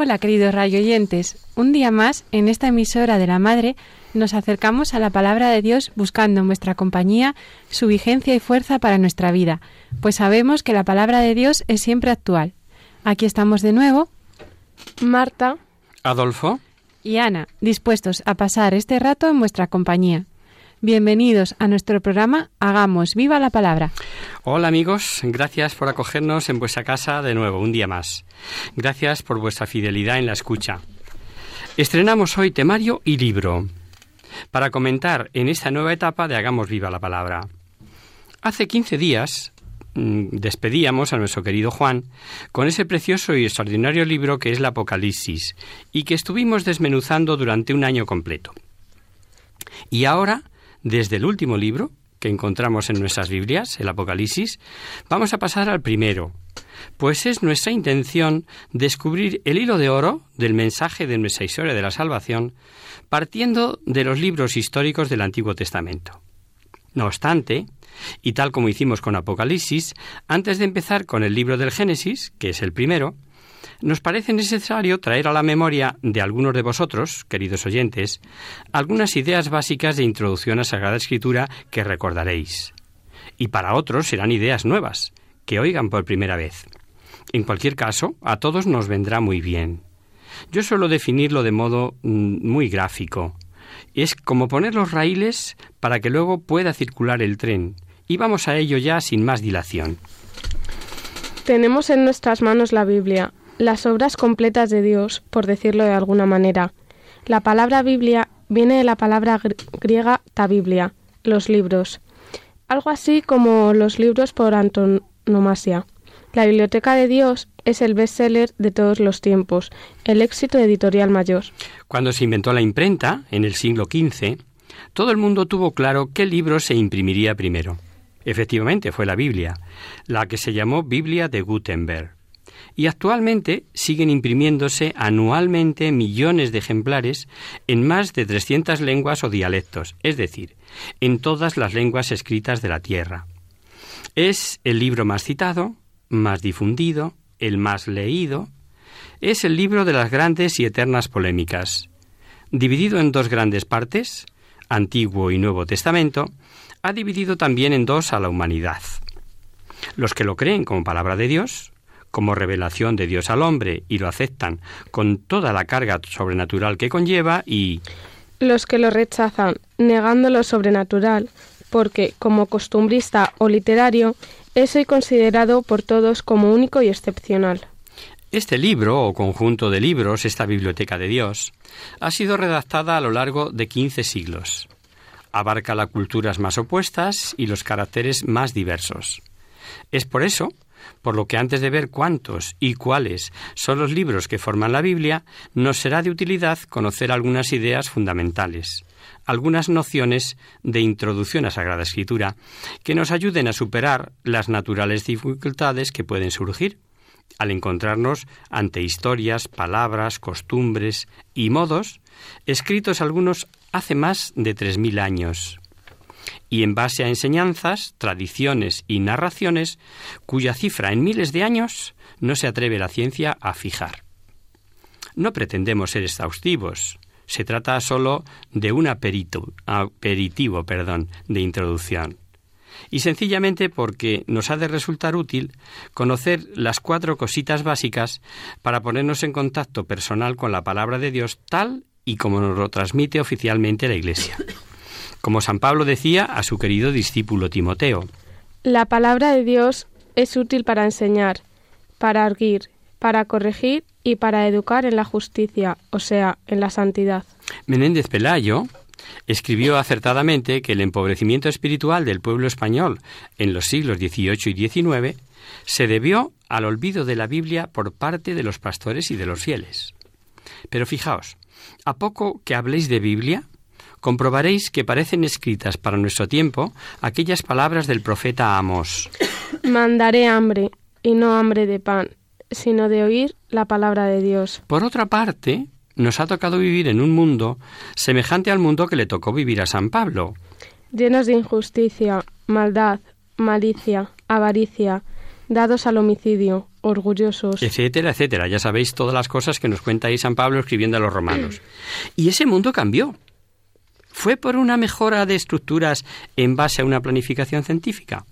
Hola queridos radioyentes, un día más en esta emisora de la Madre nos acercamos a la palabra de Dios buscando en vuestra compañía su vigencia y fuerza para nuestra vida, pues sabemos que la palabra de Dios es siempre actual. Aquí estamos de nuevo, Marta Adolfo, y Ana, dispuestos a pasar este rato en vuestra compañía. Bienvenidos a nuestro programa Hagamos viva la palabra. hola amigos, gracias por acogernos en vuestra casa de nuevo, un día más. Gracias por vuestra fidelidad en la escucha. Estrenamos hoy temario y libro para comentar en esta nueva etapa de Hagamos viva la palabra. Hace 15 días mm, despedíamos a nuestro querido Juan con ese precioso y extraordinario libro que es el Apocalipsis y que estuvimos desmenuzando durante un año completo. Y ahora, desde el último libro que encontramos en nuestras Biblias, el Apocalipsis, vamos a pasar al primero, pues es nuestra intención descubrir el hilo de oro del mensaje de nuestra historia de la salvación, partiendo de los libros históricos del Antiguo Testamento. No obstante, y tal como hicimos con Apocalipsis, antes de empezar con el libro del Génesis, que es el primero, nos parece necesario traer a la memoria de algunos de vosotros, queridos oyentes, algunas ideas básicas de introducción a Sagrada Escritura que recordaréis. Y para otros serán ideas nuevas, que oigan por primera vez. En cualquier caso, a todos nos vendrá muy bien. Yo suelo definirlo de modo mm, muy gráfico. Es como poner los raíles para que luego pueda circular el tren. Y vamos a ello ya sin más dilación. Tenemos en nuestras manos la Biblia, las obras completas de Dios, por decirlo de alguna manera. La palabra Biblia viene de la palabra gr- griega tabiblia, los libros, algo así como los libros por antonomasia. La Biblioteca de Dios es el bestseller de todos los tiempos, el éxito editorial mayor. Cuando se inventó la imprenta, en el siglo XV, todo el mundo tuvo claro qué libro se imprimiría primero. Efectivamente, fue la Biblia, la que se llamó Biblia de Gutenberg. Y actualmente siguen imprimiéndose anualmente millones de ejemplares en más de 300 lenguas o dialectos, es decir, en todas las lenguas escritas de la Tierra. Es el libro más citado, más difundido, el más leído. Es el libro de las grandes y eternas polémicas. Dividido en dos grandes partes, Antiguo y Nuevo Testamento, ha dividido también en dos a la humanidad. Los que lo creen como palabra de Dios, como revelación de Dios al hombre y lo aceptan con toda la carga sobrenatural que conlleva y Los que lo rechazan, negando lo sobrenatural, porque, como costumbrista o literario, es hoy considerado por todos como único y excepcional. Este libro o conjunto de libros, esta biblioteca de Dios, ha sido redactada a lo largo de 15 siglos. Abarca las culturas más opuestas y los caracteres más diversos. Es por eso, por lo que antes de ver cuántos y cuáles son los libros que forman la Biblia, nos será de utilidad conocer algunas ideas fundamentales, algunas nociones de introducción a Sagrada Escritura que nos ayuden a superar las naturales dificultades que pueden surgir al encontrarnos ante historias, palabras, costumbres y modos, escritos algunos hace más de tres mil años, y en base a enseñanzas, tradiciones y narraciones cuya cifra en miles de años no se atreve la ciencia a fijar. No pretendemos ser exhaustivos, se trata solo de un aperitivo perdón, de introducción. y sencillamente porque nos ha de resultar útil conocer las cuatro cositas básicas para ponernos en contacto personal con la palabra de Dios tal y como nos lo transmite oficialmente la Iglesia. Como San Pablo decía a su querido discípulo Timoteo. La palabra de Dios es útil para enseñar, para arguir, para corregir y para educar en la justicia, o sea, en la santidad. Menéndez Pelayo escribió acertadamente que el empobrecimiento espiritual del pueblo español en los siglos XVIII y XIX se debió al olvido de la Biblia por parte de los pastores y de los fieles. Pero fijaos, a poco que habléis de Biblia, comprobaréis que parecen escritas para nuestro tiempo aquellas palabras del profeta Amos. Mandaré hambre, y no hambre de pan, sino de oír la palabra de Dios. Por otra parte, nos ha tocado vivir en un mundo semejante al mundo que le tocó vivir a San Pablo. Llenos de injusticia, maldad, malicia, avaricia, dados al homicidio, orgullosos. Etcétera, etcétera. Ya sabéis todas las cosas que nos cuenta ahí San Pablo escribiendo a los romanos. Y ese mundo cambió. ¿Fue por una mejora de estructuras en base a una planificación científica?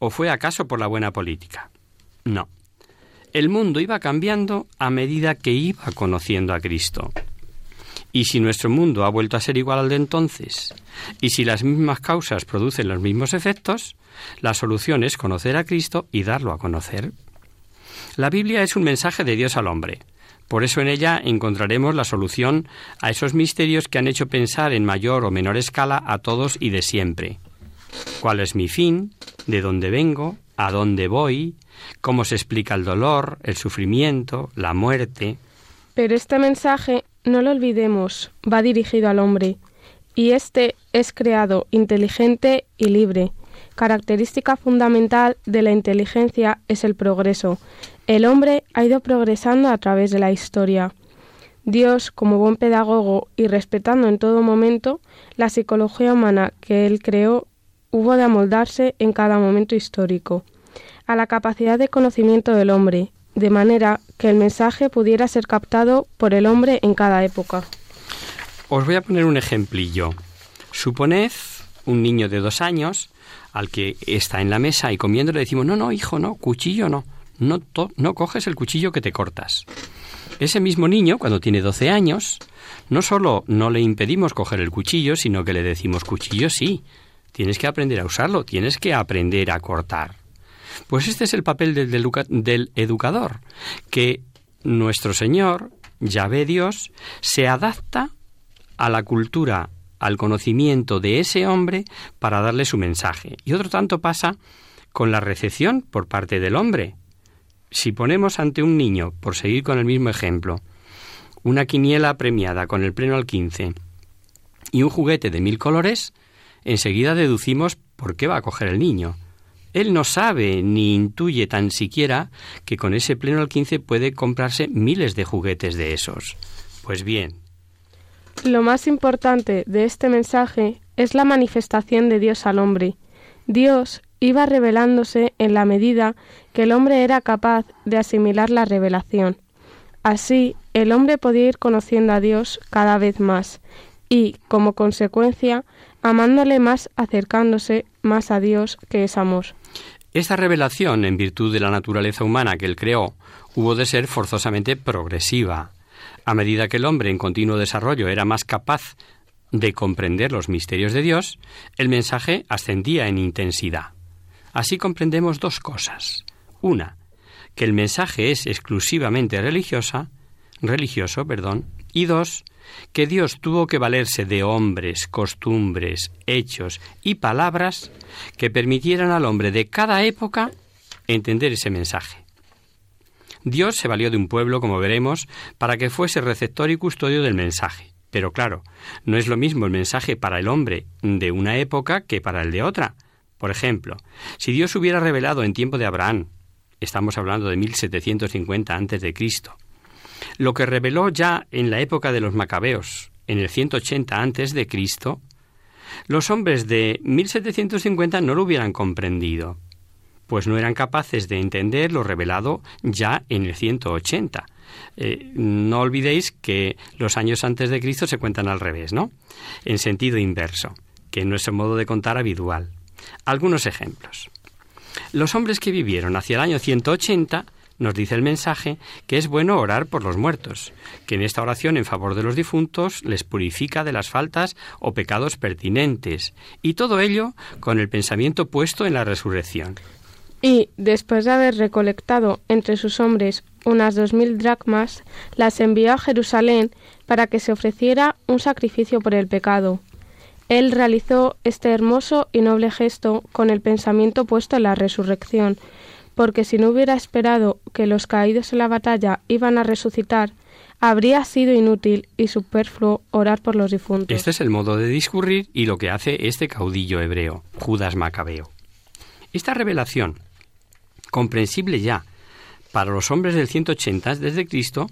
¿O fue acaso por la buena política? No. El mundo iba cambiando a medida que iba conociendo a Cristo. Y si nuestro mundo ha vuelto a ser igual al de entonces, y si las mismas causas producen los mismos efectos, la solución es conocer a Cristo y darlo a conocer. La Biblia es un mensaje de Dios al hombre. Por eso en ella encontraremos la solución a esos misterios que han hecho pensar en mayor o menor escala a todos y de siempre. ¿Cuál es mi fin? ¿De dónde vengo? ¿A dónde voy? ¿Cómo se explica el dolor, el sufrimiento, la muerte? Pero este mensaje, no lo olvidemos, va dirigido al hombre, y este es creado inteligente y libre. Característica fundamental de la inteligencia es el progreso. El hombre ha ido progresando a través de la historia. Dios, como buen pedagogo y respetando en todo momento la psicología humana que él creó, hubo de amoldarse en cada momento histórico a la capacidad de conocimiento del hombre, de manera que el mensaje pudiera ser captado por el hombre en cada época. Os voy a poner un ejemplillo. Suponed un niño de dos años al que está en la mesa y comiendo le decimos, no, no, hijo, no, cuchillo no, no, coges el cuchillo que te cortas. Ese mismo niño, cuando tiene 12 años, no solo no le impedimos coger el cuchillo, sino que le decimos, cuchillo sí, tienes que aprender a usarlo, tienes que aprender a cortar. Pues este es el papel del, del educador, que nuestro Señor, Yahvé Dios, se adapta a la cultura, al conocimiento de ese hombre para darle su mensaje. Y otro tanto pasa con la recepción por parte del hombre. Si ponemos ante un niño, por seguir con el mismo ejemplo, una quiniela premiada con el pleno al 15 y un juguete de mil colores, enseguida deducimos por qué va a coger el niño. Él no sabe ni intuye tan siquiera que con ese pleno al 15 puede comprarse miles de juguetes de esos. Pues bien. Lo más importante de este mensaje es la manifestación de Dios al hombre. Dios iba revelándose en la medida que el hombre era capaz de asimilar la revelación. Así, el hombre podía ir conociendo a Dios cada vez más y, como consecuencia, amándole más, acercándose más a Dios, que es amor. Esta revelación, en virtud de la naturaleza humana que él creó, hubo de ser forzosamente progresiva. A medida que el hombre en continuo desarrollo era más capaz de comprender los misterios de Dios, el mensaje ascendía en intensidad. Así comprendemos dos cosas. Una, que el mensaje es exclusivamente religiosa, religioso, perdón, y dos, que Dios tuvo que valerse de hombres, costumbres, hechos y palabras que permitieran al hombre de cada época entender ese mensaje. Dios se valió de un pueblo, como veremos, para que fuese receptor y custodio del mensaje. Pero claro, no es lo mismo el mensaje para el hombre de una época que para el de otra. Por ejemplo, si Dios hubiera revelado en tiempo de Abraham, estamos hablando de 1750 a.C., lo que reveló ya en la época de los macabeos, en el 180 antes de Cristo, los hombres de 1750 no lo hubieran comprendido, pues no eran capaces de entender lo revelado ya en el 180. Eh, no olvidéis que los años antes de Cristo se cuentan al revés, ¿no? En sentido inverso, que es nuestro modo de contar habitual. Algunos ejemplos. Los hombres que vivieron hacia el año 180 nos dice el mensaje que es bueno orar por los muertos, que en esta oración en favor de los difuntos les purifica de las faltas o pecados pertinentes, y todo ello con el pensamiento puesto en la resurrección. Y, después de haber recolectado entre sus hombres unas dos mil dracmas, las envió a Jerusalén para que se ofreciera un sacrificio por el pecado. Él realizó este hermoso y noble gesto con el pensamiento puesto en la resurrección, porque si no hubiera esperado que los caídos en la batalla iban a resucitar, habría sido inútil y superfluo orar por los difuntos. Este es el modo de discurrir y lo que hace este caudillo hebreo, Judas Macabeo. Esta revelación, comprensible ya para los hombres del 180 desde Cristo,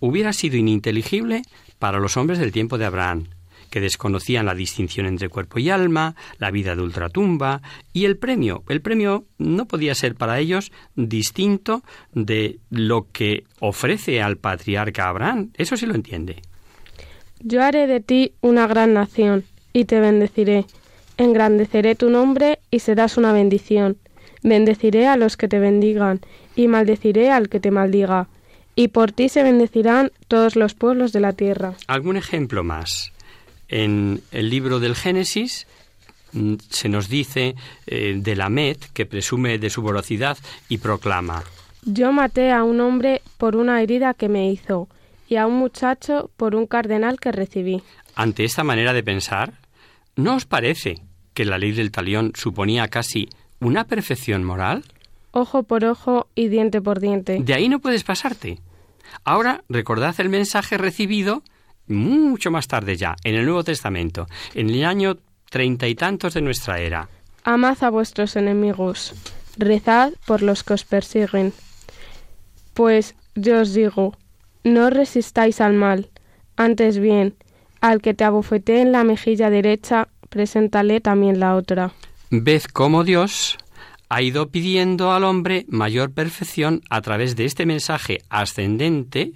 hubiera sido ininteligible para los hombres del tiempo de Abraham, que desconocían la distinción entre cuerpo y alma, la vida de ultratumba y el premio. El premio no podía ser para ellos distinto de lo que ofrece al patriarca Abraham. Eso sí lo entiende. Yo haré de ti una gran nación y te bendeciré. Engrandeceré tu nombre y serás una bendición. Bendeciré a los que te bendigan y maldeciré al que te maldiga. Y por ti se bendecirán todos los pueblos de la tierra. ¿Algún ejemplo más? En el libro del Génesis mm, se nos dice eh, de la Met que presume de su voracidad y proclama Yo maté a un hombre por una herida que me hizo y a un muchacho por un cardenal que recibí. Ante esta manera de pensar, ¿no os parece que la ley del talión suponía casi una perfección moral? Ojo por ojo y diente por diente. De ahí no puedes pasarte. Ahora recordad el mensaje recibido mucho más tarde ya, en el Nuevo Testamento, en el año treinta y tantos de nuestra era. Amad a vuestros enemigos, rezad por los que os persiguen. Pues yo os digo, no resistáis al mal, antes bien, al que te abofetee en la mejilla derecha, preséntale también la otra. Ved cómo Dios ha ido pidiendo al hombre mayor perfección a través de este mensaje ascendente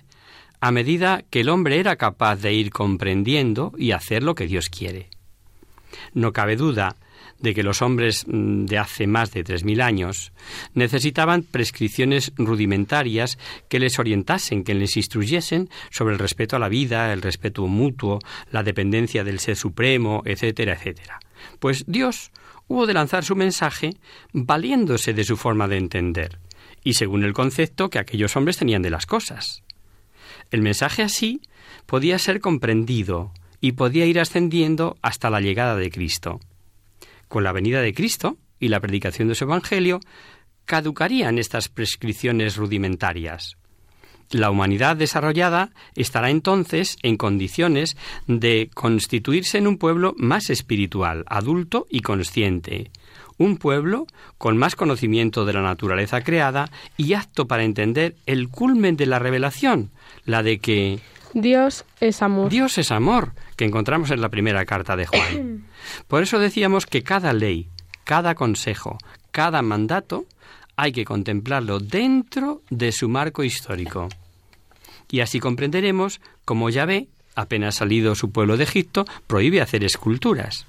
a medida que el hombre era capaz de ir comprendiendo y hacer lo que Dios quiere. No cabe duda de que los hombres mm, de hace más de tres mil años necesitaban prescripciones rudimentarias que les orientasen, que les instruyesen sobre el respeto a la vida, el respeto mutuo, la dependencia del ser supremo, etcétera, etcétera. Pues Dios hubo de lanzar su mensaje valiéndose de su forma de entender y según el concepto que aquellos hombres tenían de las cosas. El mensaje así podía ser comprendido y podía ir ascendiendo hasta la llegada de Cristo. Con la venida de Cristo y la predicación de su Evangelio, caducarían estas prescripciones rudimentarias. La humanidad desarrollada estará entonces en condiciones de constituirse en un pueblo más espiritual, adulto y consciente, un pueblo con más conocimiento de la naturaleza creada y apto para entender el culmen de la revelación, la de que Dios es amor. Dios es amor, que encontramos en la primera carta de Juan. Por eso decíamos que cada ley, cada consejo, cada mandato hay que contemplarlo dentro de su marco histórico. Y así comprenderemos cómo Yahvé, apenas salido su pueblo de Egipto, prohíbe hacer esculturas.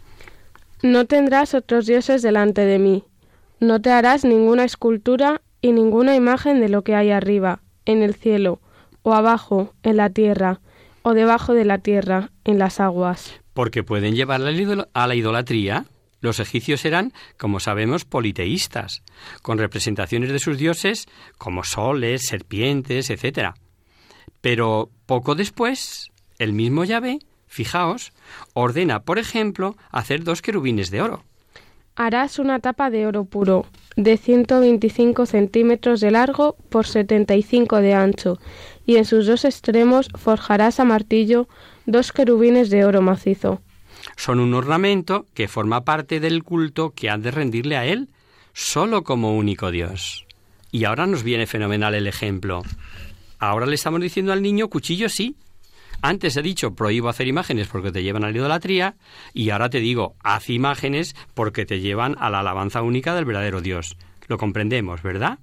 No tendrás otros dioses delante de mí. No te harás ninguna escultura y ninguna imagen de lo que hay arriba, en el cielo, o abajo, en la tierra, o debajo de la tierra, en las aguas. Porque pueden llevar a la idolatría. Los egipcios eran, como sabemos, politeístas, con representaciones de sus dioses como soles, serpientes, etc. Pero poco después, el mismo Yahvé Fijaos, ordena, por ejemplo, hacer dos querubines de oro. Harás una tapa de oro puro, de 125 centímetros de largo por 75 de ancho, y en sus dos extremos forjarás a martillo dos querubines de oro macizo. Son un ornamento que forma parte del culto que han de rendirle a él, solo como único Dios. Y ahora nos viene fenomenal el ejemplo. Ahora le estamos diciendo al niño cuchillo sí, antes he dicho prohíbo hacer imágenes porque te llevan a la idolatría y ahora te digo haz imágenes porque te llevan a la alabanza única del verdadero Dios. Lo comprendemos, ¿verdad?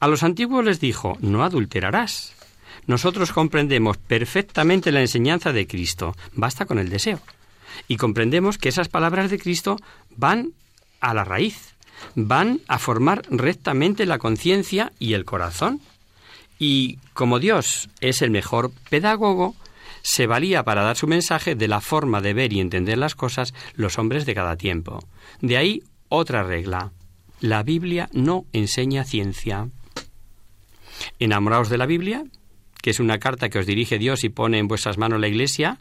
A los antiguos les dijo no adulterarás. Nosotros comprendemos perfectamente la enseñanza de Cristo. Basta con el deseo. Y comprendemos que esas palabras de Cristo van a la raíz, van a formar rectamente la conciencia y el corazón. Y como Dios es el mejor pedagogo, se valía para dar su mensaje de la forma de ver y entender las cosas los hombres de cada tiempo. De ahí otra regla. La Biblia no enseña ciencia. Enamoraos de la Biblia, que es una carta que os dirige Dios y pone en vuestras manos la Iglesia,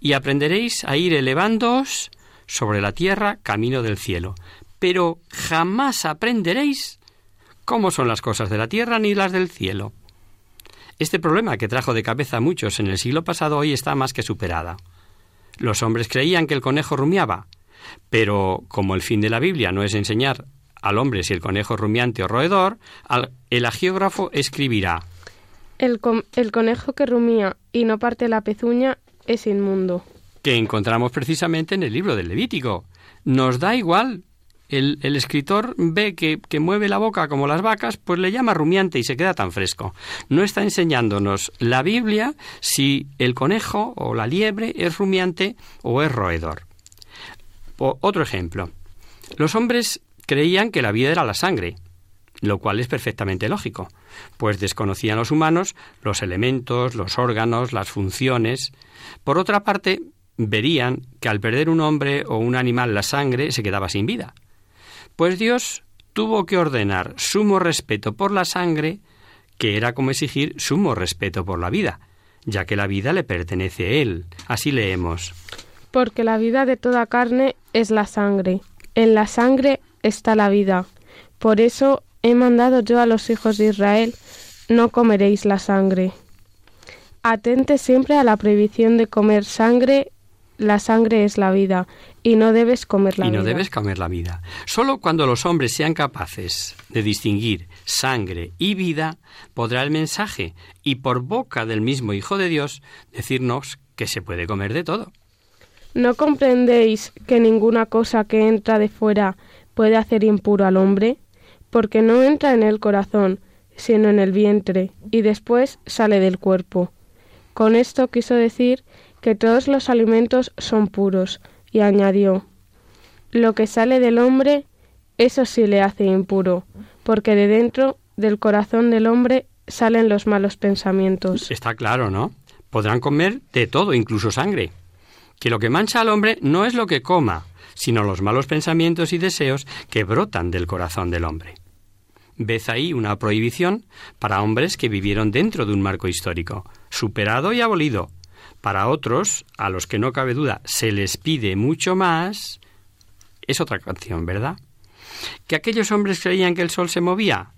y aprenderéis a ir elevándoos sobre la tierra camino del cielo. Pero jamás aprenderéis cómo son las cosas de la tierra ni las del cielo. Este problema que trajo de cabeza a muchos en el siglo pasado hoy está más que superada. Los hombres creían que el conejo rumiaba, pero como el fin de la Biblia no es enseñar al hombre si el conejo es rumiante o roedor, el agiógrafo escribirá el, el conejo que rumía y no parte la pezuña es inmundo. Que encontramos precisamente en el libro del Levítico. Nos da igual el, escritor ve que, mueve la boca como las vacas, pues le llama rumiante y se queda tan fresco. No está enseñándonos la Biblia si el conejo o la liebre es rumiante o es roedor. otro ejemplo. Los hombres creían que la vida era la sangre, lo cual es perfectamente lógico, pues desconocían los humanos los elementos, los órganos, las funciones. Por otra parte, verían que al perder un hombre o un animal la sangre se quedaba sin vida. Pues Dios tuvo que ordenar sumo respeto por la sangre, que era como exigir sumo respeto por la vida, ya que la vida le pertenece a Él. Así leemos. Porque la vida de toda carne es la sangre. En la sangre está la vida. Por eso he mandado yo a los hijos de Israel, no comeréis la sangre. Atente siempre a la prohibición de comer sangre la sangre es la vida y no debes comer la vida. Y no debes comer la vida. Solo cuando los hombres sean capaces de distinguir sangre y vida, podrá el mensaje y por boca del mismo Hijo de Dios decirnos que se puede comer de todo. ¿No comprendéis que ninguna cosa que entra de fuera puede hacer impuro al hombre? Porque no entra en el corazón, sino en el vientre, y después sale del cuerpo. Con esto quiso decir que todos los alimentos son puros, y añadió, Lo que sale del hombre, eso sí le hace impuro, porque de dentro del corazón del hombre salen los malos pensamientos. Está claro, ¿no? Podrán comer de todo, incluso sangre. Que lo que mancha al hombre no es lo que coma, sino los malos pensamientos y deseos que brotan del corazón del hombre. Ves ahí una prohibición para hombres que vivieron dentro de un marco histórico, superado y abolido, para otros, a los que no cabe duda, se les pide mucho más, es otra canción, ¿verdad? Que aquellos hombres creían que el sol se movía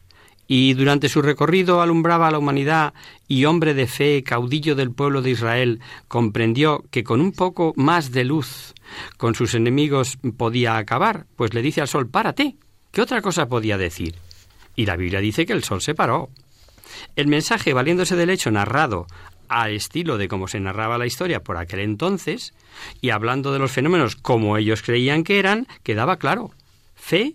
y durante su recorrido alumbraba a la humanidad y hombre de fe, caudillo del pueblo de Israel, comprendió que con un poco más de luz con sus enemigos podía acabar, pues le dice al sol, párate. ¿Qué otra cosa podía decir? Y la Biblia dice que el sol se paró. El mensaje, valiéndose del hecho narrado al estilo de cómo se narraba la historia por aquel entonces, y hablando de los fenómenos como ellos creían que eran, quedaba claro. Fe,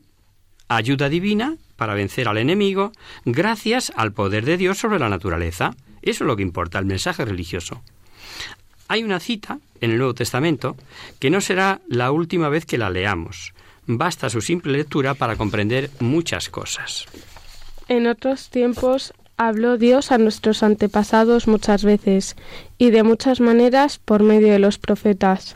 ayuda divina para vencer al enemigo, gracias al poder de Dios sobre la naturaleza. Eso es lo que importa, el mensaje religioso. Hay una cita en el Nuevo Testamento que no será la última vez que la leamos. Basta su simple lectura para comprender muchas cosas. En otros tiempos habló Dios a nuestros antepasados muchas veces y de muchas maneras por medio de los profetas.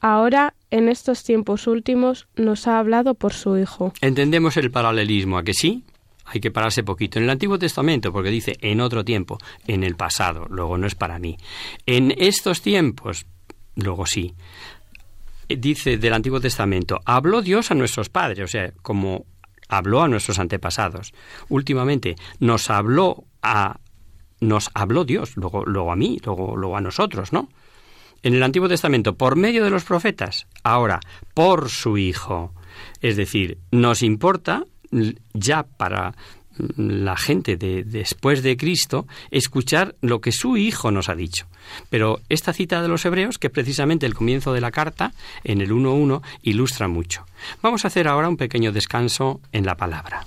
Ahora, en estos tiempos últimos, nos ha hablado por su Hijo. Entendemos el paralelismo, ¿a que sí? Hay que pararse poquito. En el Antiguo Testamento, porque dice en otro tiempo, en el pasado, luego no es para mí. En estos tiempos, luego sí. Dice del Antiguo Testamento, habló Dios a nuestros padres, o sea, como habló a nuestros antepasados. Últimamente nos habló a nos habló Dios, luego, luego a mí, luego, luego a nosotros, ¿no? En el Antiguo Testamento, por medio de los profetas, ahora por su Hijo. Es decir, nos importa ya para la gente de después de Cristo escuchar lo que su Hijo nos ha dicho. Pero esta cita de los Hebreos, que precisamente el comienzo de la carta, en el 1.1, ilustra mucho. Vamos a hacer ahora un pequeño descanso en la palabra.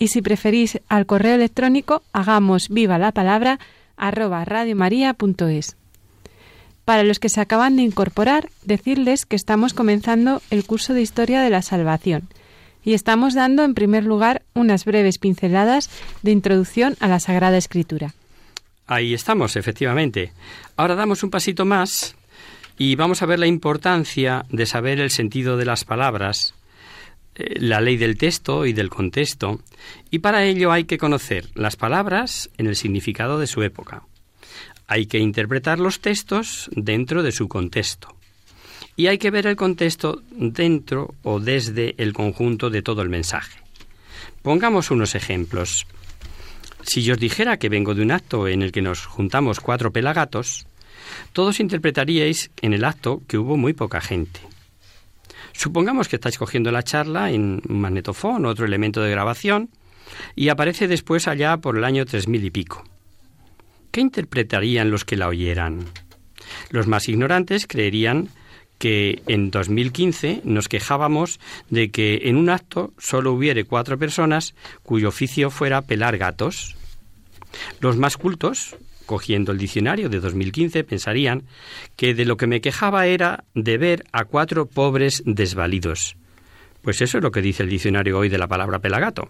Y si preferís al correo electrónico, hagamos viva la palabra arroba radiomaria.es. Para los que se acaban de incorporar, decirles que estamos comenzando el curso de Historia de la Salvación y estamos dando en primer lugar unas breves pinceladas de introducción a la Sagrada Escritura. Ahí estamos, efectivamente. Ahora damos un pasito más y vamos a ver la importancia de saber el sentido de las palabras, la ley del texto y del contexto, y para ello hay que conocer las palabras en el significado de su época. Hay que interpretar los textos dentro de su contexto. Y hay que ver el contexto dentro o desde el conjunto de todo el mensaje. Pongamos unos ejemplos. Si yo os dijera que vengo de un acto en el que nos juntamos cuatro pelagatos, todos interpretaríais en el acto que hubo muy poca gente. Supongamos que estáis cogiendo la charla en un magnetofón otro elemento de grabación y aparece después allá por el año tres mil y pico. ¿Qué interpretarían los que la oyeran? Los más ignorantes creerían que en 2015 nos quejábamos de que en un acto solo hubiere cuatro personas cuyo oficio fuera pelar gatos. Los más cultos, cogiendo el diccionario de 2015, pensarían que de lo que me quejaba era de ver a cuatro pobres desvalidos. Pues eso es lo que dice el diccionario hoy de la palabra pelagato.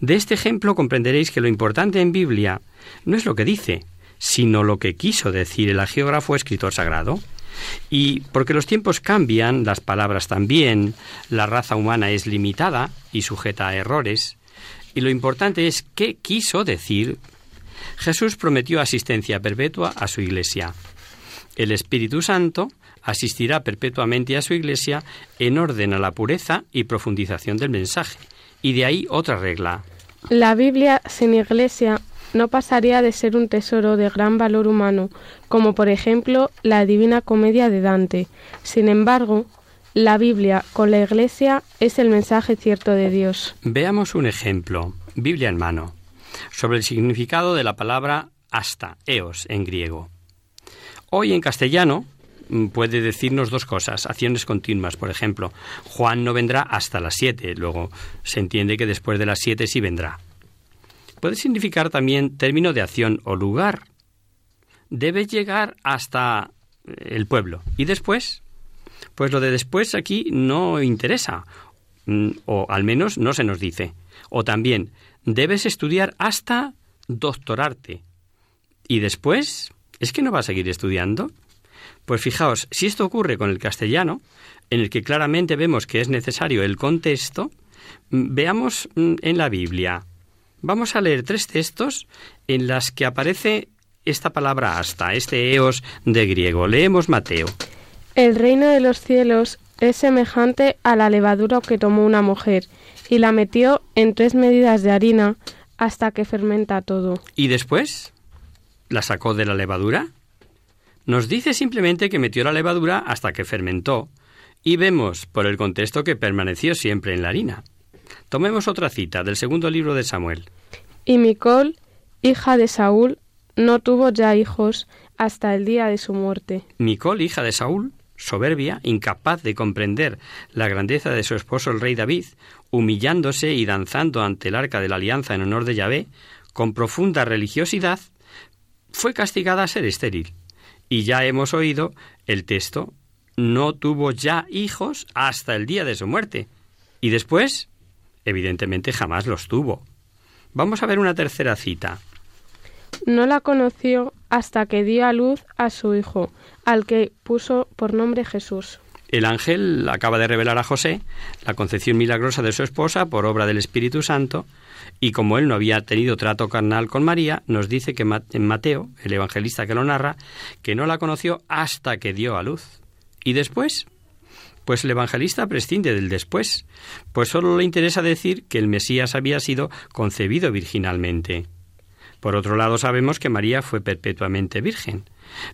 De este ejemplo comprenderéis que lo importante en Biblia no es lo que dice, sino lo que quiso decir el agiógrafo escritor sagrado. Y porque los tiempos cambian, las palabras también, la raza humana es limitada y sujeta a errores, y lo importante es qué quiso decir. Jesús prometió asistencia perpetua a su iglesia. El Espíritu Santo asistirá perpetuamente a su iglesia en orden a la pureza y profundización del mensaje. Y de ahí otra regla. La Biblia sin iglesia no pasaría de ser un tesoro de gran valor humano, como por ejemplo la Divina Comedia de Dante. Sin embargo, la Biblia con la Iglesia es el mensaje cierto de Dios. Veamos un ejemplo, Biblia en mano, sobre el significado de la palabra hasta, eos en griego. Hoy en castellano mm, puede decirnos dos cosas, acciones continuas, por ejemplo, Juan no vendrá hasta las siete, luego se entiende que después de las siete sí vendrá puede significar también término de acción o lugar. Debe llegar hasta el pueblo. ¿Y después? Pues lo de después aquí no interesa, mm, o al menos no se nos dice. O también, debes estudiar hasta doctorarte. ¿Y después? ¿Es que no va a seguir estudiando? Pues fijaos, si esto ocurre con el castellano, en el que claramente vemos que es necesario el contexto, mm, veamos mm, en la Biblia. Vamos a leer tres textos en las que aparece esta palabra hasta, este eos de griego. Leemos Mateo. El reino de los cielos es semejante a la levadura que tomó una mujer y la metió en tres medidas de harina hasta que fermenta todo. ¿Y después? ¿La sacó de la levadura? Nos dice simplemente que metió la levadura hasta que fermentó y vemos por el contexto que permaneció siempre en la harina. Tomemos otra cita del segundo libro de Samuel. Y Micol, hija de Saúl, no tuvo ya hijos hasta el día de su muerte. Micol, hija de Saúl, soberbia, incapaz de comprender la grandeza de su esposo el rey David, humillándose y danzando ante el arca de la alianza en honor de Yahvé, con profunda religiosidad, fue castigada a ser estéril. Y ya hemos oído el texto, no tuvo ya hijos hasta el día de su muerte. Y después, evidentemente jamás los tuvo. Vamos a ver una tercera cita. No la conoció hasta que dio a luz a su hijo, al que puso por nombre Jesús. El ángel acaba de revelar a José la concepción milagrosa de su esposa por obra del Espíritu Santo, y como él no había tenido trato carnal con María, nos dice que en Mateo, el evangelista que lo narra, que no la conoció hasta que dio a luz. ¿Y después? Pues el evangelista prescinde del después, pues solo le interesa decir que el Mesías había sido concebido virginalmente. Por otro lado, sabemos que María fue perpetuamente virgen,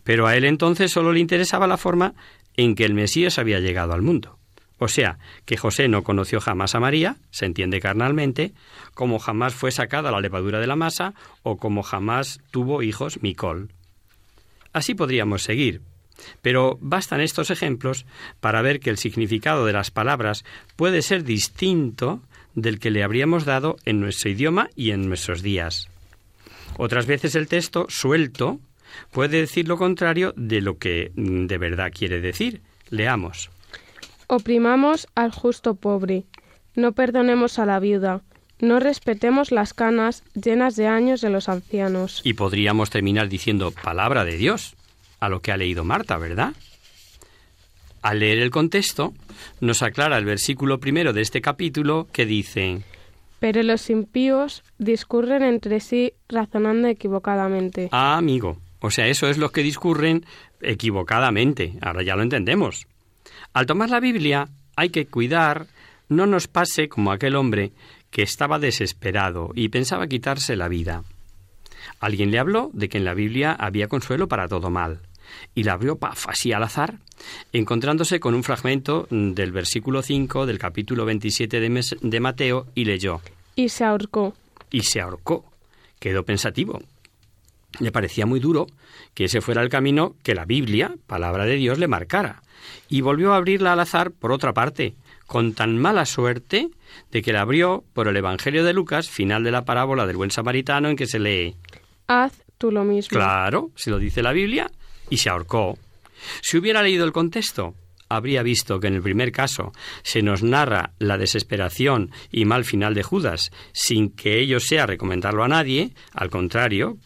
pero a él entonces solo le interesaba la forma en que el Mesías había llegado al mundo. O sea, que José no conoció jamás a María, se entiende carnalmente, como jamás fue sacada la levadura de la masa o como jamás tuvo hijos Micol. Así podríamos seguir, pero bastan estos ejemplos para ver que el significado de las palabras puede ser distinto del que le habríamos dado en nuestro idioma y en nuestros días. Otras veces el texto suelto puede decir lo contrario de lo que mm, de verdad quiere decir. Leamos. Oprimamos al justo pobre, no perdonemos a la viuda, no respetemos las canas llenas de años de los ancianos. Y podríamos terminar diciendo palabra de Dios, a lo que ha leído Marta, ¿verdad? Al leer el contexto, nos aclara el versículo primero de este capítulo que dice pero los impíos discurren entre sí razonando equivocadamente. Ah, amigo. O sea, eso es lo que discurren equivocadamente. Ahora ya lo entendemos. Al tomar la Biblia hay que cuidar no nos pase como aquel hombre que estaba desesperado y pensaba quitarse la vida. Alguien le habló de que en la Biblia había consuelo para todo mal y la abrió paf, así al azar, encontrándose con un fragmento del versículo 5 del capítulo 27 de, de Mateo y leyó. Y se ahorcó. Y se ahorcó. Quedó pensativo. Le parecía muy duro que ese fuera el camino que la Biblia, palabra de Dios, le marcara. Y volvió a abrirla al azar por otra parte, con tan mala suerte de que la abrió por el Evangelio de Lucas, final de la parábola del buen samaritano, en que se lee Haz tú lo mismo. Claro, si lo dice la Biblia, y se ahorcó. Si hubiera leído el contexto, habría visto que en el primer caso se nos narra la desesperación y mal final de Judas, sin que ello sea recomendarlo a nadie, al contrario,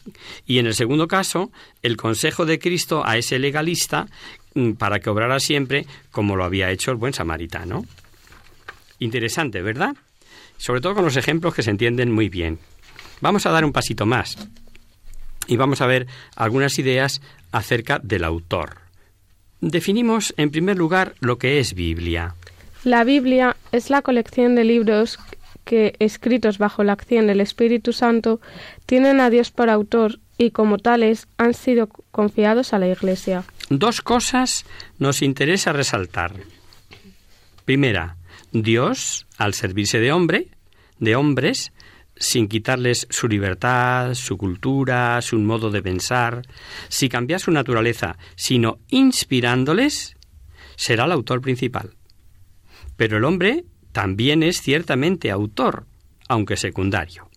y en el segundo caso, el consejo de Cristo a ese legalista mm, para que obrara siempre como lo había hecho el buen samaritano. Interesante, ¿verdad? Sobre todo con los ejemplos que se entienden muy bien. Vamos a dar un pasito más y vamos a ver algunas ideas acerca del autor. Definimos en primer lugar lo que es Biblia. La Biblia es la colección de libros que, escritos bajo la acción del Espíritu Santo, tienen a Dios por autor y como tales han sido confiados a la Iglesia. Dos cosas nos interesa resaltar. Primera, Dios, al servirse de hombre, de hombres, sin quitarles su libertad, su cultura, su modo de pensar, si cambiar su naturaleza, sino inspirándoles, será el autor principal. Pero el hombre también es ciertamente autor, aunque secundario.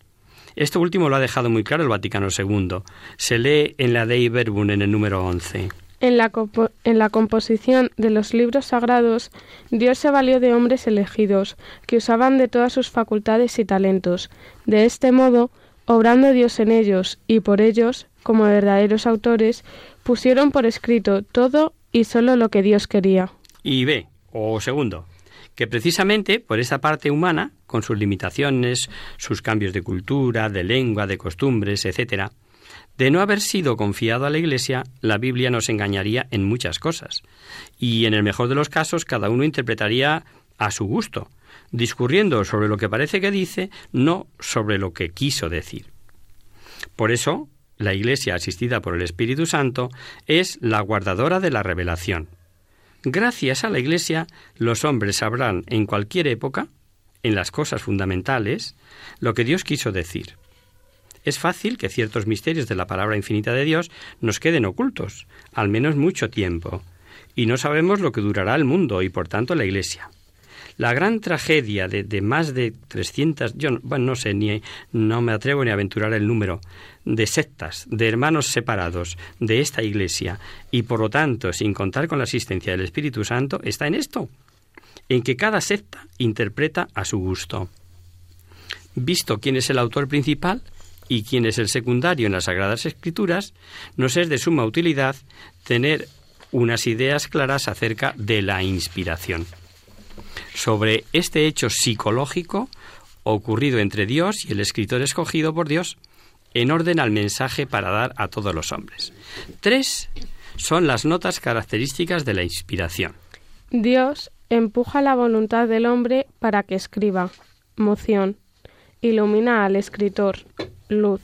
Esto último lo ha dejado muy claro el Vaticano II. Se lee en la Dei Verbum en el número 11. En la, composición de los libros sagrados, Dios se valió de hombres elegidos, que usaban de todas sus facultades y talentos. De este modo, obrando Dios en ellos y por ellos, como verdaderos autores, pusieron por escrito todo y sólo lo que Dios quería. Y ve, o segundo, que precisamente por esa parte humana, con sus limitaciones, sus cambios de cultura, de lengua, de costumbres, etcétera, de no haber sido confiado a la Iglesia, la Biblia nos engañaría en muchas cosas, y en el mejor de los casos cada uno interpretaría a su gusto, discurriendo sobre lo que parece que dice, no sobre lo que quiso decir. Por eso, la Iglesia asistida por el Espíritu Santo es la guardadora de la revelación. Gracias a la Iglesia, los hombres sabrán en cualquier época, en las cosas fundamentales, lo que Dios quiso decir. Es fácil que ciertos misterios de la palabra infinita de Dios nos queden ocultos, al menos mucho tiempo, y no sabemos lo que durará el mundo y por tanto la Iglesia. La gran tragedia de, más de 300, yo bueno, no sé, ni, no me atrevo ni a aventurar el número, de sectas, de hermanos separados de esta Iglesia, y por lo tanto sin contar con la asistencia del Espíritu Santo, está en esto, en que cada secta interpreta a su gusto. Visto quién es el autor principal, y quien es el secundario en las Sagradas Escrituras, nos es de suma utilidad tener unas ideas claras acerca de la inspiración. Sobre este hecho psicológico ocurrido entre Dios y el escritor escogido por Dios, en orden al mensaje para dar a todos los hombres. Tres son las notas características de la inspiración. Dios, empuja la voluntad del hombre para que escriba, moción, ilumina al escritor, luz,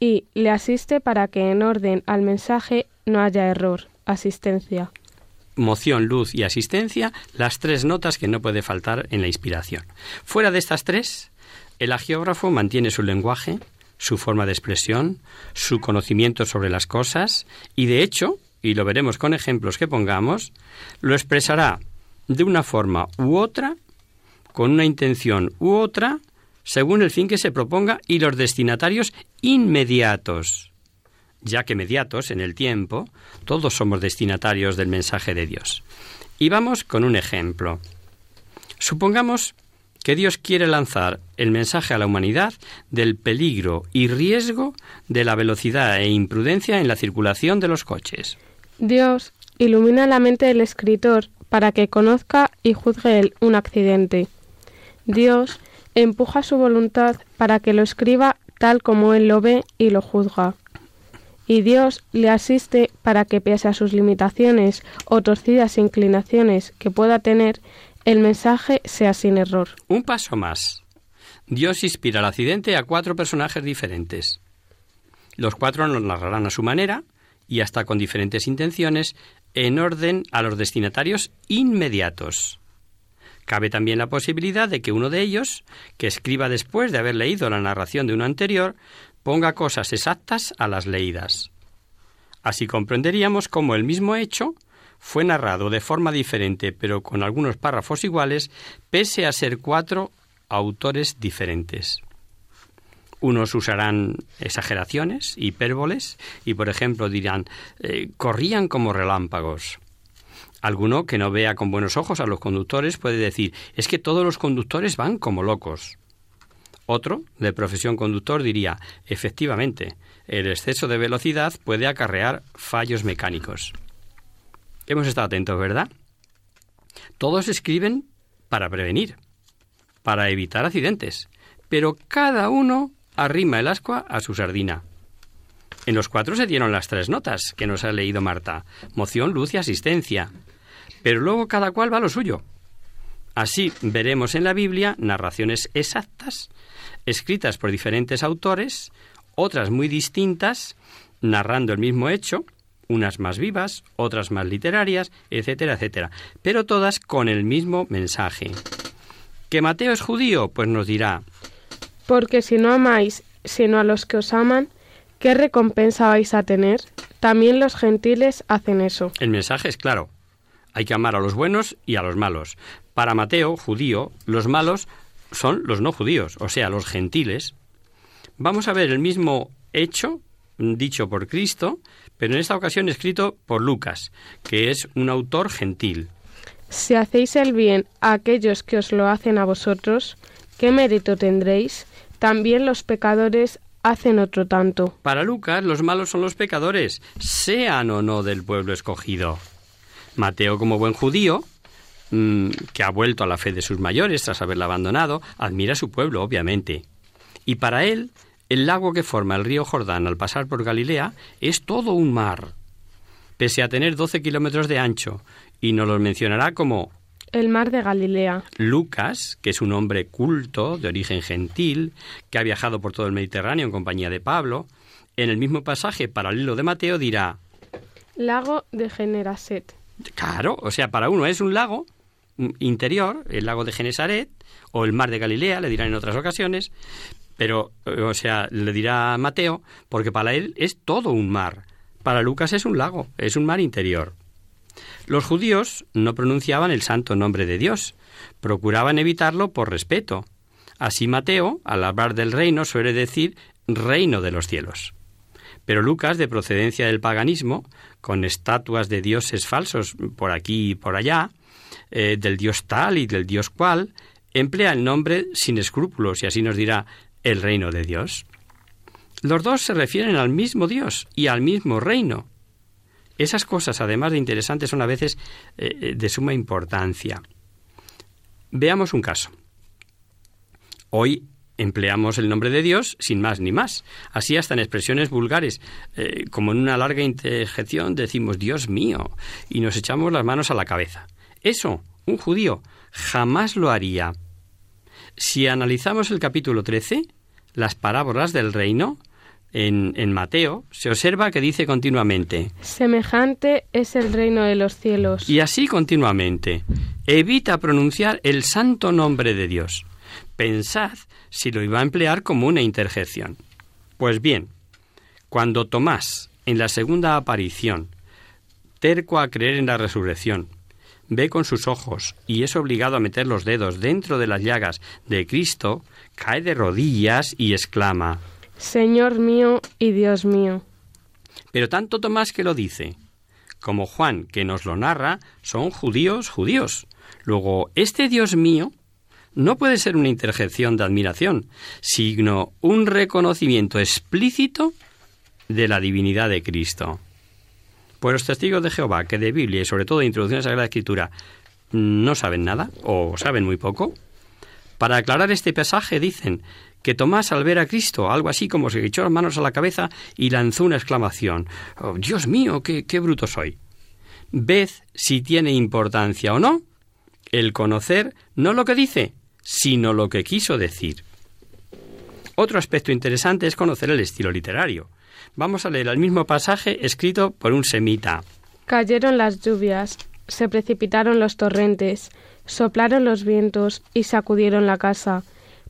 y le asiste para que en orden al mensaje no haya error, asistencia. Moción, luz y asistencia, las tres notas que no puede faltar en la inspiración. Fuera de estas tres, el agiógrafo mantiene su lenguaje, su forma de expresión, su conocimiento sobre las cosas y de hecho, y lo veremos con ejemplos que pongamos, lo expresará de una forma u otra, con una intención u otra, según el fin que se proponga y los destinatarios inmediatos, ya que mediatos en el tiempo, todos somos destinatarios del mensaje de Dios. Y vamos con un ejemplo. Supongamos que Dios quiere lanzar el mensaje a la humanidad del peligro y riesgo de la velocidad e imprudencia en la circulación de los coches. Dios ilumina la mente del escritor para que conozca y juzgue un accidente. Dios empuja su voluntad para que lo escriba tal como él lo ve y lo juzga. Y Dios le asiste para que, pese a sus limitaciones o torcidas inclinaciones que pueda tener, el mensaje sea sin error. Un paso más. Dios inspira el accidente a cuatro personajes diferentes. Los cuatro nos narrarán a su manera y hasta con diferentes intenciones en orden a los destinatarios inmediatos. Cabe también la posibilidad de que uno de ellos, que escriba después de haber leído la narración de uno anterior, ponga cosas exactas a las leídas. Así comprenderíamos cómo el mismo hecho fue narrado de forma diferente, pero con algunos párrafos iguales, pese a ser cuatro autores diferentes. Unos usarán exageraciones, hipérboles, y por ejemplo dirán eh, corrían como relámpagos. Alguno que no vea con buenos ojos a los conductores puede decir es que todos los conductores van como locos. Otro, de profesión conductor, diría efectivamente, el exceso de velocidad puede acarrear fallos mecánicos. Hemos estado atentos, ¿verdad? Todos escriben para prevenir, para evitar accidentes, pero cada uno arrima el ascua a su sardina. En los cuatro se dieron las tres notas que nos ha leído Marta, moción, luz y asistencia. Pero luego cada cual va a lo suyo. Así veremos en la Biblia narraciones exactas, escritas por diferentes autores, otras muy distintas, narrando el mismo hecho, unas más vivas, otras más literarias, etcétera, etcétera, pero todas con el mismo mensaje. ¿Que Mateo es judío? Pues nos dirá, porque si no amáis sino a los que os aman, ¿qué recompensa vais a tener? También los gentiles hacen eso. El mensaje es claro. Hay que amar a los buenos y a los malos. Para Mateo, judío, los malos son los no judíos, o sea, los gentiles. Vamos a ver el mismo hecho dicho por Cristo, pero en esta ocasión escrito por Lucas, que es un autor gentil. Si hacéis el bien a aquellos que os lo hacen a vosotros, ¿qué mérito tendréis? También los pecadores hacen otro tanto. Para Lucas, los malos son los pecadores, sean o no del pueblo escogido. Mateo, como buen judío, mm, que ha vuelto a la fe de sus mayores tras haberla abandonado, admira a su pueblo, obviamente. Y para él, el lago que forma el río Jordán al pasar por Galilea es todo un mar. Pese a tener 12 kilómetros de ancho, y nos lo mencionará como el mar de Galilea. Lucas, que es un hombre culto, de origen gentil, que ha viajado por todo el Mediterráneo en compañía de Pablo, en el mismo pasaje paralelo de Mateo dirá Lago de Generaset. Claro, o sea, para uno es un lago interior, el lago de Genesaret, o el mar de Galilea, le dirán en otras ocasiones, pero, o sea, le dirá Mateo, porque para él es todo un mar. Para Lucas es un lago, es un mar interior. Los judíos no pronunciaban el santo nombre de Dios, procuraban evitarlo por respeto. Así Mateo, al hablar del reino, suele decir reino de los cielos. Pero Lucas, de procedencia del paganismo, con estatuas de dioses falsos por aquí y por allá, eh, del dios tal y del dios cual, emplea el nombre sin escrúpulos y así nos dirá el reino de Dios. Los dos se refieren al mismo Dios y al mismo reino, esas cosas, además de interesantes, son a veces eh, eh, de suma importancia. Veamos un caso. Hoy empleamos el nombre de Dios sin más ni más. Así hasta en expresiones vulgares, eh, como en una larga interjección decimos Dios mío y nos echamos las manos a la cabeza. Eso Un judío jamás lo haría. Si analizamos el capítulo 13, las parábolas del reino, en, en, Mateo, se observa que dice continuamente, Semejante es el reino de los cielos. Y así continuamente. Evita pronunciar el santo nombre de Dios. Pensad si lo iba a emplear como una interjección. Pues bien, cuando Tomás, en la segunda aparición, terco a creer en la resurrección, ve con sus ojos y es obligado a meter los dedos dentro de las llagas de Cristo, cae de rodillas y exclama, Señor mío y Dios mío. Pero tanto Tomás que lo dice, como Juan que nos lo narra, son judíos judíos. Luego, este Dios mío no puede ser una interjección de admiración, sino un reconocimiento explícito de la divinidad de Cristo. Pues los testigos de Jehová, que de Biblia y sobre todo de introducción a la Sagrada Escritura no saben nada o saben muy poco, para aclarar este pasaje dicen que Tomás al ver a Cristo, algo así como se echó las manos a la cabeza y lanzó una exclamación, oh, Dios mío, qué, qué bruto soy. Ved si tiene importancia o no el conocer no lo que dice, sino lo que quiso decir. Otro aspecto interesante es conocer el estilo literario. Vamos a leer el mismo pasaje escrito por un semita. Cayeron las lluvias, se precipitaron los torrentes, soplaron los vientos y sacudieron la casa,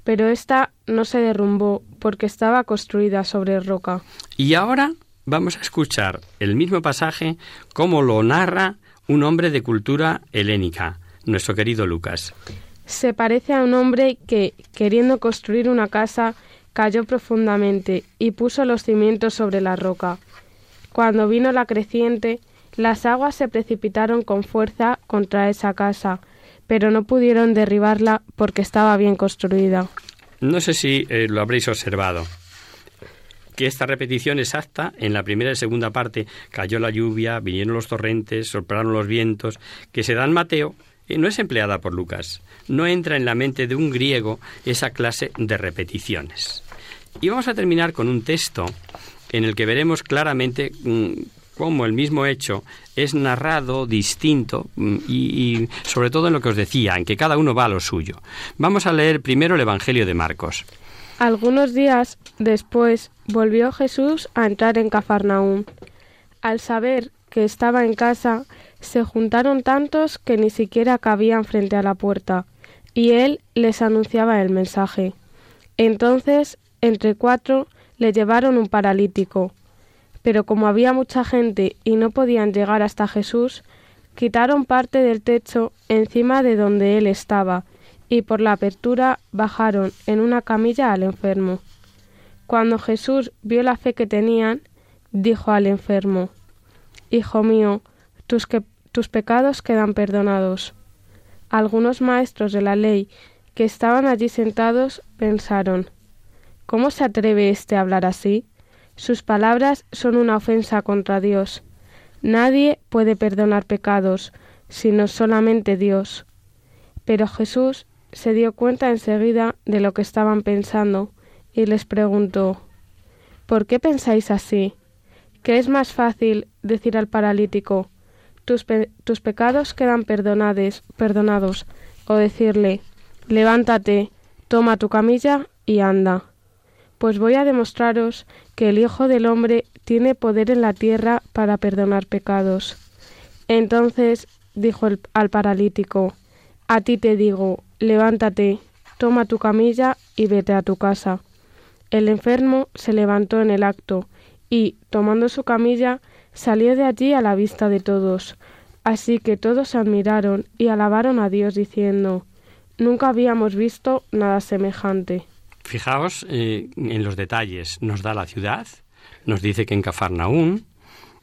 pero ésta no se derrumbó porque estaba construida sobre roca. Y ahora vamos a escuchar el mismo pasaje como lo narra un hombre de cultura helénica, nuestro querido Lucas. Se parece a un hombre que, queriendo construir una casa, cayó profundamente y puso los cimientos sobre la roca. Cuando vino la creciente, las aguas se precipitaron con fuerza contra esa casa, pero no pudieron derribarla porque estaba bien construida. No sé si eh, lo habréis observado, que esta repetición exacta, en la primera y segunda parte, cayó la lluvia, vinieron los torrentes, soplaron los vientos, que se da en Mateo, no es empleada por Lucas. No entra en la mente de un griego esa clase de repeticiones. Y vamos a terminar con un texto en el que veremos claramente mm, cómo el mismo hecho es narrado distinto mm, y, y, sobre todo en lo que os decía, en que cada uno va a lo suyo. Vamos a leer primero el Evangelio de Marcos. Algunos días después volvió Jesús a entrar en Cafarnaúm. Al saber que estaba en casa, se juntaron tantos que ni siquiera cabían frente a la puerta, y él les anunciaba el mensaje. Entonces, entre cuatro, le llevaron un paralítico. Pero como había mucha gente y no podían llegar hasta Jesús, quitaron parte del techo encima de donde él estaba, y por la apertura bajaron en una camilla al enfermo. Cuando Jesús vio la fe que tenían, dijo al enfermo, Hijo mío, tus, que, tus pecados quedan perdonados. Algunos maestros de la ley que estaban allí sentados pensaron ¿Cómo se atreve éste a hablar así? Sus palabras son una ofensa contra Dios. Nadie puede perdonar pecados, sino solamente Dios. Pero Jesús se dio cuenta enseguida de lo que estaban pensando y les preguntó ¿Por qué pensáis así? ¿Qué es más fácil decir al paralítico tus, tus pecados quedan perdonados, perdonados, o decirle levántate, toma tu camilla y anda. Pues voy a demostraros que el Hijo del Hombre tiene poder en la tierra para perdonar pecados. Entonces dijo al paralítico, A ti te digo, levántate, toma tu camilla y vete a tu casa. El enfermo se levantó en el acto y, tomando su camilla, salió de allí a la vista de todos. Así que todos se admiraron y alabaron a Dios diciendo, Nunca habíamos visto nada semejante. Fijaos eh, en los detalles. Nos da la ciudad, nos dice que en Cafarnaún,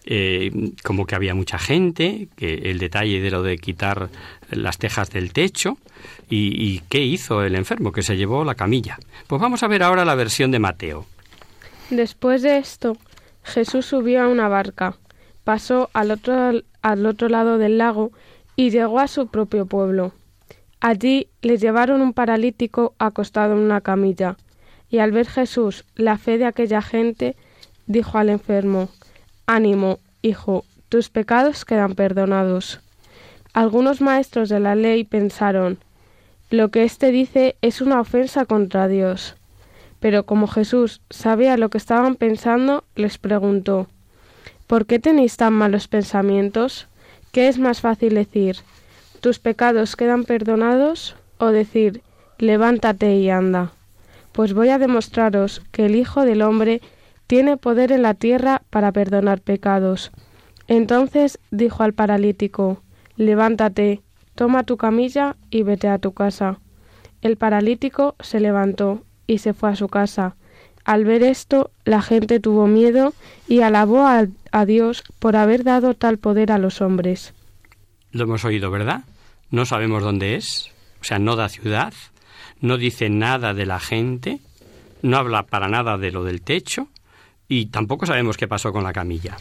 eh, como que había mucha gente, que el detalle de lo de quitar las tejas del techo, y, y qué hizo el enfermo, que se llevó la camilla. Pues vamos a ver ahora la versión de Mateo. Después de esto, Jesús subió a una barca, pasó al otro, al otro lado del lago y llegó a su propio pueblo. Allí le llevaron un paralítico acostado en una camilla, y al ver Jesús la fe de aquella gente, dijo al enfermo Ánimo, hijo, tus pecados quedan perdonados. Algunos maestros de la ley pensaron, lo que éste dice es una ofensa contra Dios. Pero como Jesús sabía lo que estaban pensando, les preguntó, ¿Por qué tenéis tan malos pensamientos? ¿Qué es más fácil decir, tus pecados quedan perdonados? o decir, levántate y anda? Pues voy a demostraros que el Hijo del Hombre tiene poder en la tierra para perdonar pecados. Entonces dijo al paralítico, levántate, toma tu camilla y vete a tu casa. El paralítico se levantó y se fue a su casa. Al ver esto, la gente tuvo miedo y alabó a, Dios por haber dado tal poder a los hombres. Lo hemos oído, ¿verdad? No sabemos dónde es, o sea, no da ciudad, no dice nada de la gente, no habla para nada de lo del techo y tampoco sabemos qué pasó con la camilla.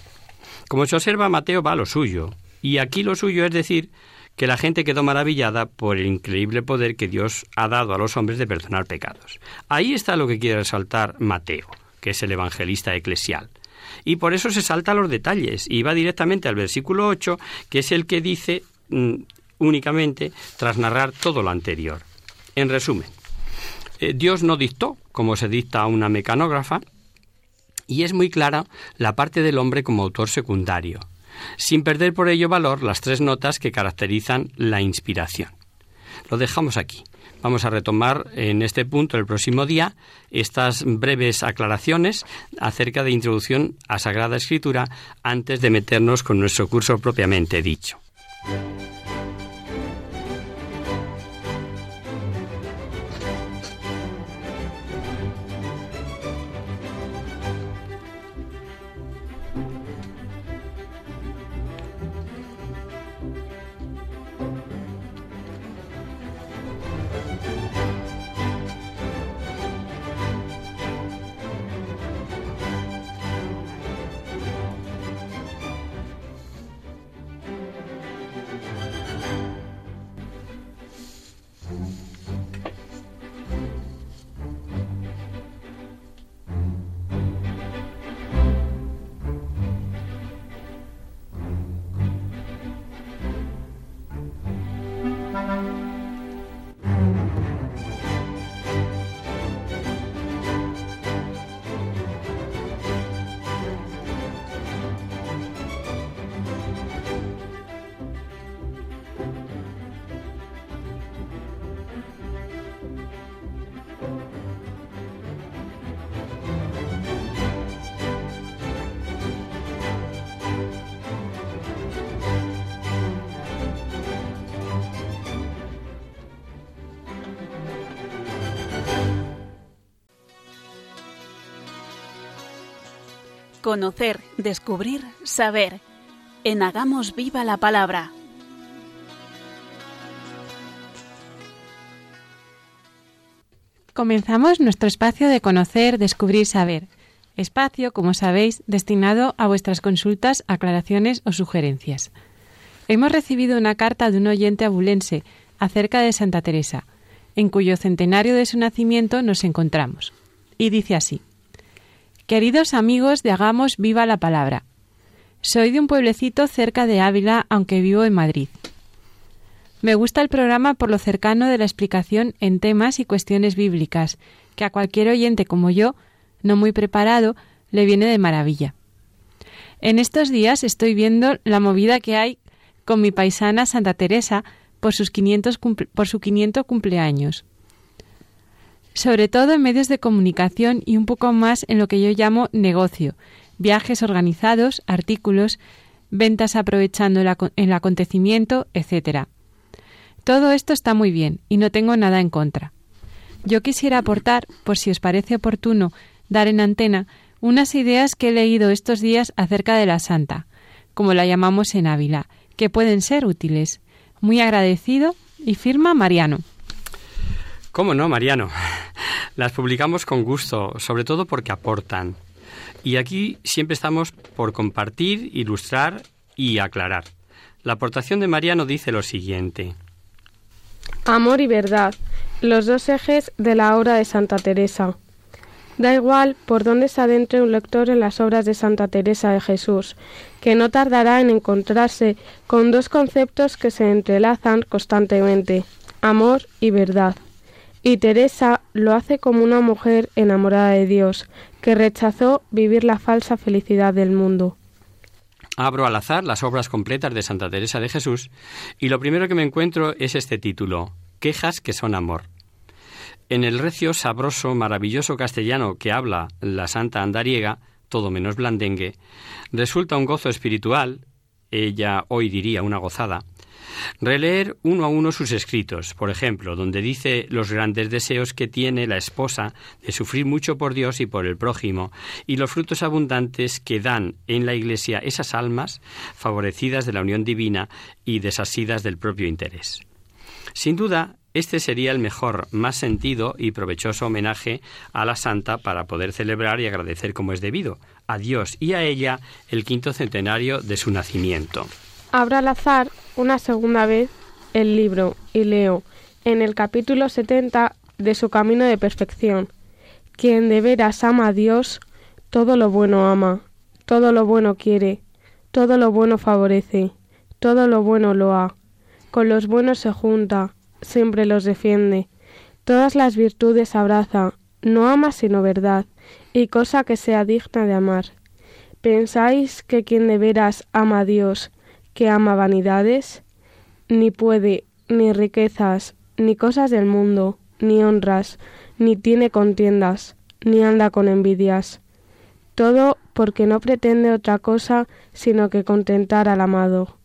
Como se observa, Mateo va a lo suyo, y aquí lo suyo es decir que la gente quedó maravillada por el increíble poder que Dios ha dado a los hombres de perdonar pecados. Ahí está lo que quiere resaltar Mateo, que es el evangelista eclesial. Y por eso se salta los detalles y va directamente al versículo 8, que es el que dice mm, únicamente tras narrar todo lo anterior. En resumen, eh, Dios no dictó, como se dicta a una mecanógrafa, y es muy clara la parte del hombre como autor secundario sin perder por ello valor las tres notas que caracterizan la inspiración. Lo dejamos aquí. Vamos a retomar en este punto el próximo día estas breves aclaraciones acerca de introducción a Sagrada Escritura antes de meternos con nuestro curso propiamente dicho. Conocer, descubrir, saber. En Hagamos Viva la Palabra. Comenzamos nuestro espacio de conocer, descubrir, saber. Espacio, como sabéis, destinado a vuestras consultas, aclaraciones o sugerencias. Hemos recibido una carta de un oyente abulense acerca de Santa Teresa, en cuyo centenario de su nacimiento nos encontramos. Y dice así. Queridos amigos de Hagamos Viva la Palabra. Soy de un pueblecito cerca de Ávila, aunque vivo en Madrid. Me gusta el programa por lo cercano de la explicación en temas y cuestiones bíblicas, que a cualquier oyente como yo, no muy preparado, le viene de maravilla. En estos días estoy viendo la movida que hay con mi paisana Santa Teresa por, sus 500 por su 500 cumpleaños sobre todo en medios de comunicación y un poco más en lo que yo llamo negocio, viajes organizados, artículos, ventas aprovechando el, acontecimiento, etc. Todo esto está muy bien y no tengo nada en contra. Yo quisiera aportar, por si os parece oportuno, dar en antena unas ideas que he leído estos días acerca de la Santa, como la llamamos en Ávila, que pueden ser útiles. Muy agradecido y firma Mariano. ¿Cómo no, Mariano? Las publicamos con gusto, sobre todo porque aportan. Y aquí siempre estamos por compartir, ilustrar y aclarar. La aportación de Mariano dice lo siguiente. Amor y verdad, los dos ejes de la obra de Santa Teresa. Da igual por dónde se adentre un lector en las obras de Santa Teresa de Jesús, que no tardará en encontrarse con dos conceptos que se entrelazan constantemente, amor y verdad. Y Teresa lo hace como una mujer enamorada de Dios, que rechazó vivir la falsa felicidad del mundo. Abro al azar las obras completas de Santa Teresa de Jesús y lo primero que me encuentro es este título, Quejas que son amor. En el recio, sabroso, maravilloso castellano que habla la santa andariega, todo menos blandengue, resulta un gozo espiritual, ella hoy diría una gozada, releer uno a uno sus escritos, por ejemplo, donde dice los grandes deseos que tiene la esposa de sufrir mucho por Dios y por el prójimo, y los frutos abundantes que dan en la Iglesia esas almas favorecidas de la unión divina y desasidas del propio interés. Sin duda, este sería el mejor, más sentido y provechoso homenaje a la santa para poder celebrar y agradecer como es debido a Dios y a ella el quinto centenario de su nacimiento. Abro al azar una segunda vez el libro y leo en el capítulo 70 de su camino de perfección. Quien de veras ama a Dios, todo lo bueno ama, todo lo bueno quiere, todo lo bueno favorece, todo lo bueno lo ha. Con los buenos se junta, siempre los defiende. Todas las virtudes abraza, no ama sino verdad, y cosa que sea digna de amar. ¿Pensáis que quien de veras ama a Dios, que ama vanidades? Ni puede, ni riquezas, ni cosas del mundo, ni honras, ni tiene contiendas, ni anda con envidias. Todo porque no pretende otra cosa sino que contentar al amado.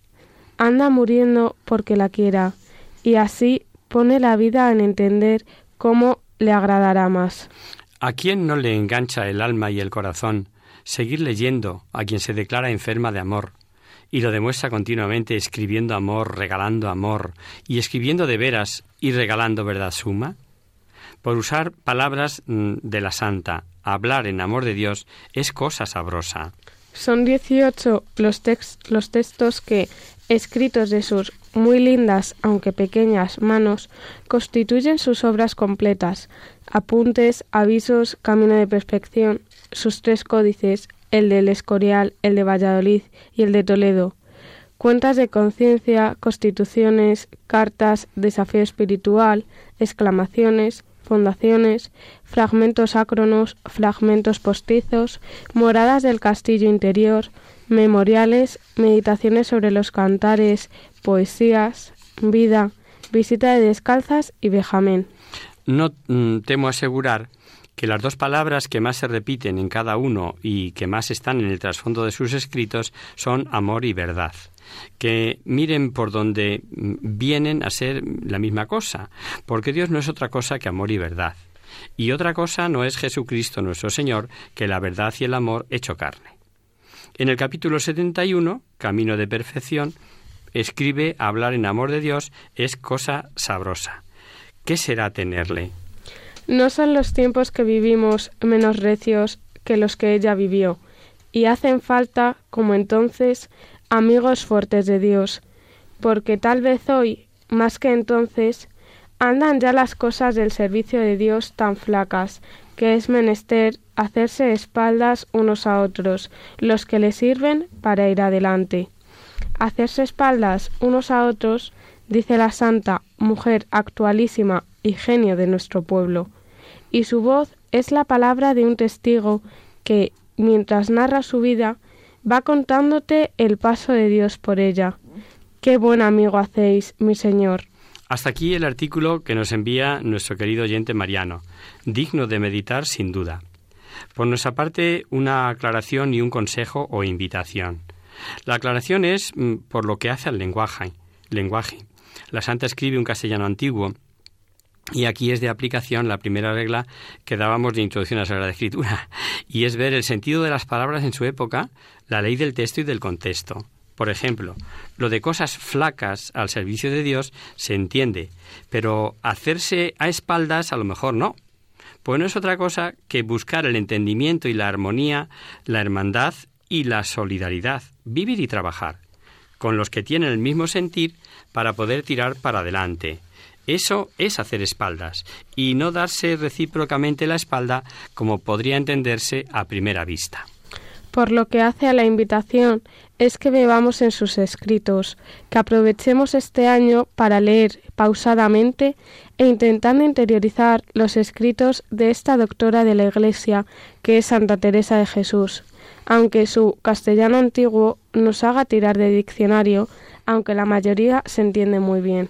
Anda muriendo porque la quiera, y así pone la vida en entender cómo le agradará más. ¿A quién no le engancha el alma y el corazón seguir leyendo a quien se declara enferma de amor? Y lo demuestra continuamente escribiendo amor, regalando amor, y escribiendo de veras y regalando verdad suma. Por usar palabras mm, de la santa, hablar en amor de Dios es cosa sabrosa. Son dieciocho los, los textos que, escritos de sus muy lindas, aunque pequeñas, manos, constituyen sus obras completas, apuntes, avisos, camino de perfección, sus tres códices, el del Escorial, el de Valladolid y el de Toledo, cuentas de conciencia, constituciones, cartas, desafío espiritual, exclamaciones, fundaciones, fragmentos acronos, fragmentos postizos, moradas del castillo interior, memoriales, meditaciones sobre los cantares, poesías, vida, visita de descalzas y vejamen. No mm, temo asegurar que las dos palabras que más se repiten en cada uno y que más están en el trasfondo de sus escritos son amor y verdad que miren por donde vienen a ser la misma cosa, porque Dios no es otra cosa que amor y verdad. Y otra cosa no es Jesucristo nuestro Señor, que la verdad y el amor hecho carne. En el capítulo 71, Camino de Perfección, escribe hablar en amor de Dios es cosa sabrosa. ¿Qué será tenerle? No son los tiempos que vivimos menos recios que los que ella vivió, y hacen falta, como entonces, amigos fuertes de Dios, porque tal vez hoy, más que entonces, andan ya las cosas del servicio de Dios tan flacas, que es menester hacerse espaldas unos a otros, los que le sirven para ir adelante. Hacerse espaldas unos a otros, dice la santa, mujer actualísima y genio de nuestro pueblo, y su voz es la palabra de un testigo que, mientras narra su vida, va contándote el paso de Dios por ella. Qué buen amigo hacéis, mi Señor. Hasta aquí el artículo que nos envía nuestro querido oyente Mariano, digno de meditar sin duda. Por nuestra parte, una aclaración y un consejo o invitación. La aclaración es mm, por lo que hace al lenguaje. lenguaje. La santa escribe un castellano antiguo y aquí es de aplicación la primera regla que dábamos de introducción a la Sagrada Escritura, y es ver el sentido de las palabras en su época, la ley del texto y del contexto. Por ejemplo, lo de cosas flacas al servicio de Dios se entiende, pero hacerse a espaldas a lo mejor no. Pues no es otra cosa que buscar el entendimiento y la armonía, la hermandad y la solidaridad, vivir y trabajar, con los que tienen el mismo sentir para poder tirar para adelante. Eso es hacer espaldas y no darse recíprocamente la espalda como podría entenderse a primera vista. Por lo que hace a la invitación es que bebamos en sus escritos, que aprovechemos este año para leer pausadamente e intentando interiorizar los escritos de esta doctora de la Iglesia, que es Santa Teresa de Jesús, aunque su castellano antiguo nos haga tirar de diccionario, aunque la mayoría se entiende muy bien.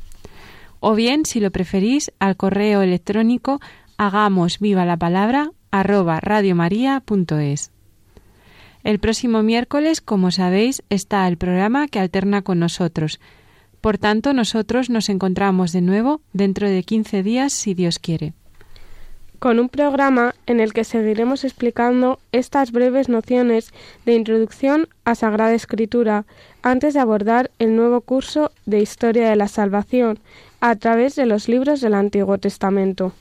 O bien, si lo preferís, al correo electrónico hagamos viva la palabra arroba radiomaria.es. El próximo miércoles, como sabéis, está el programa que alterna con nosotros. Por tanto, nosotros nos encontramos de nuevo dentro de 15 días, si Dios quiere. Con un programa en el que seguiremos explicando estas breves nociones de introducción a Sagrada Escritura antes de abordar el nuevo curso de Historia de la Salvación a través de los libros del Antiguo Testamento.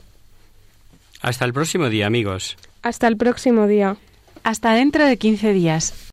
Hasta el próximo día, amigos. Hasta el próximo día. Hasta dentro de 15 días.